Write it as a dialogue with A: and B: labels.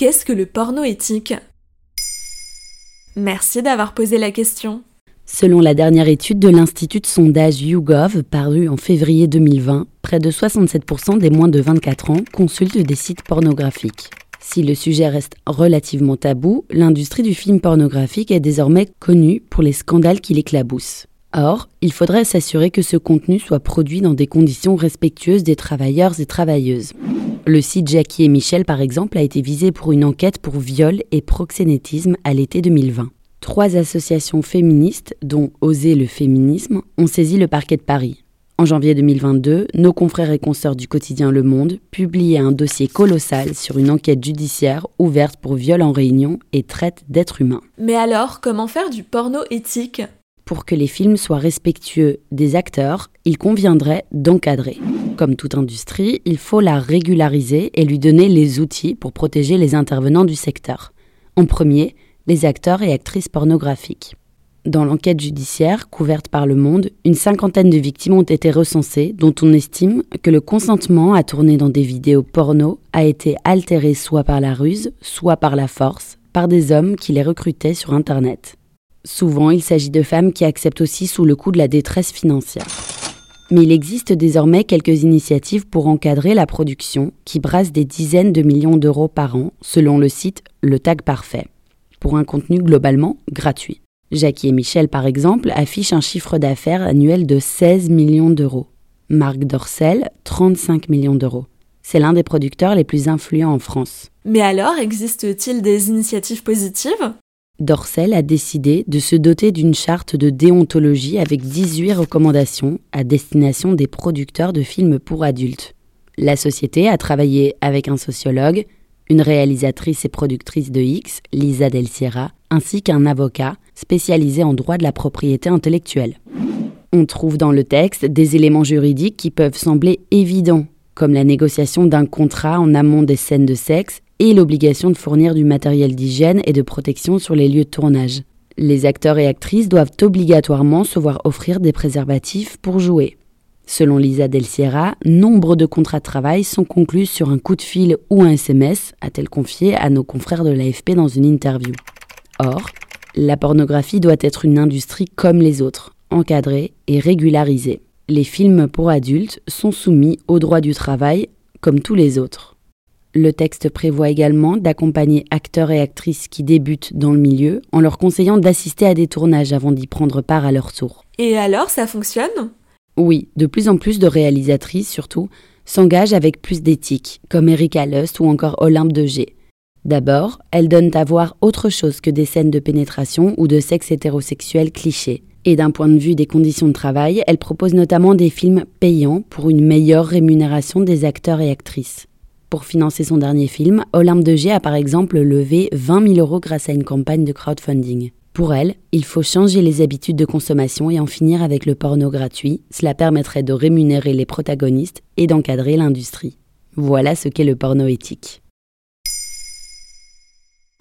A: qu'est-ce que le porno éthique? Merci d'avoir posé la question.
B: Selon la dernière étude de l'Institut de sondage YouGov parue en février 2020, près de 67% des moins de 24 ans consultent des sites pornographiques. Si le sujet reste relativement tabou, l'industrie du film pornographique est désormais connue pour les scandales qui l'éclaboussent. Or, il faudrait s'assurer que ce contenu soit produit dans des conditions respectueuses des travailleurs et travailleuses. Le site Jackie et Michel, par exemple, a été visé pour une enquête pour viol et proxénétisme à l'été 2020. Trois associations féministes, dont Oser le féminisme, ont saisi le parquet de Paris. En janvier 2022, nos confrères et consoeurs du quotidien Le Monde publiaient un dossier colossal sur une enquête judiciaire ouverte pour viol en réunion et traite d'êtres humains.
A: Mais alors, comment faire du porno éthique?
B: Pour que les films soient respectueux des acteurs, il conviendrait d'encadrer. Comme toute industrie, il faut la régulariser et lui donner les outils pour protéger les intervenants du secteur. En premier, les acteurs et actrices pornographiques. Dans l'enquête judiciaire couverte par Le Monde, une cinquantaine de victimes ont été recensées, dont on estime que le consentement à tourner dans des vidéos porno a été altéré soit par la ruse, soit par la force, par des hommes qui les recrutaient sur Internet. Souvent, il s'agit de femmes qui acceptent aussi sous le coup de la détresse financière. Mais il existe désormais quelques initiatives pour encadrer la production qui brasse des dizaines de millions d'euros par an, selon le site Le Tag Parfait, pour un contenu globalement gratuit. Jackie et Michel, par exemple, affichent un chiffre d'affaires annuel de 16 millions d'euros. Marc Dorcel, 35 millions d'euros. C'est l'un des producteurs les plus influents en France.
A: Mais alors, existe-t-il des initiatives positives?
B: Dorcel a décidé de se doter d'une charte de déontologie avec 18 recommandations à destination des producteurs de films pour adultes. La société a travaillé avec un sociologue, une réalisatrice et productrice de X, Lisa Del Sierra, ainsi qu'un avocat spécialisé en droit de la propriété intellectuelle. On trouve dans le texte des éléments juridiques qui peuvent sembler évidents, comme la négociation d'un contrat en amont des scènes de sexe et l'obligation de fournir du matériel d'hygiène et de protection sur les lieux de tournage. Les acteurs et actrices doivent obligatoirement se voir offrir des préservatifs pour jouer. Selon Lisa Del Sierra, nombre de contrats de travail sont conclus sur un coup de fil ou un SMS, a-t-elle confié à nos confrères de l'AFP dans une interview. Or, la pornographie doit être une industrie comme les autres, encadrée et régularisée. Les films pour adultes sont soumis au droit du travail comme tous les autres. Le texte prévoit également d'accompagner acteurs et actrices qui débutent dans le milieu en leur conseillant d'assister à des tournages avant d'y prendre part à leur tour.
A: Et alors, ça fonctionne?
B: Oui, de plus en plus de réalisatrices surtout s'engagent avec plus d'éthique, comme Erika Lust ou encore Olympe de G. D'abord, elles donnent à voir autre chose que des scènes de pénétration ou de sexe hétérosexuel cliché. Et d'un point de vue des conditions de travail, elles proposent notamment des films payants pour une meilleure rémunération des acteurs et actrices. Pour financer son dernier film, Olympe de a par exemple levé 20 000 euros grâce à une campagne de crowdfunding. Pour elle, il faut changer les habitudes de consommation et en finir avec le porno gratuit. Cela permettrait de rémunérer les protagonistes et d'encadrer l'industrie. Voilà ce qu'est le porno éthique.